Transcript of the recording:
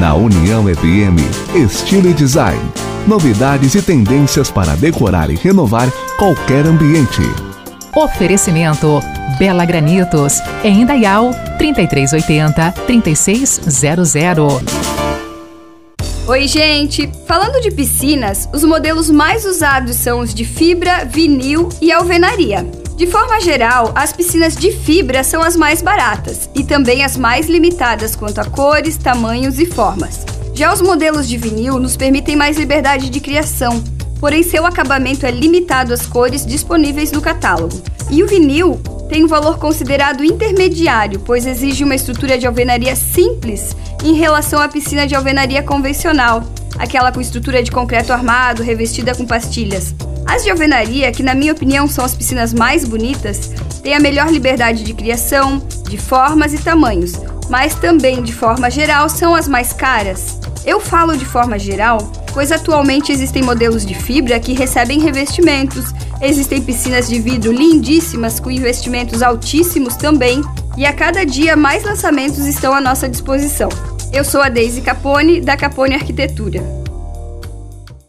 Na União FM, estilo e design. Novidades e tendências para decorar e renovar qualquer ambiente. Oferecimento Bela Granitos, em Indaial, 3380 3600. Oi, gente! Falando de piscinas, os modelos mais usados são os de fibra, vinil e alvenaria. De forma geral, as piscinas de fibra são as mais baratas e também as mais limitadas quanto a cores, tamanhos e formas. Já os modelos de vinil nos permitem mais liberdade de criação, porém seu acabamento é limitado às cores disponíveis no catálogo. E o vinil tem um valor considerado intermediário, pois exige uma estrutura de alvenaria simples em relação à piscina de alvenaria convencional, aquela com estrutura de concreto armado revestida com pastilhas. As de alvenaria, que na minha opinião são as piscinas mais bonitas, têm a melhor liberdade de criação, de formas e tamanhos, mas também de forma geral são as mais caras. Eu falo de forma geral, pois atualmente existem modelos de fibra que recebem revestimentos, existem piscinas de vidro lindíssimas com investimentos altíssimos também, e a cada dia mais lançamentos estão à nossa disposição. Eu sou a Daisy Capone, da Capone Arquitetura.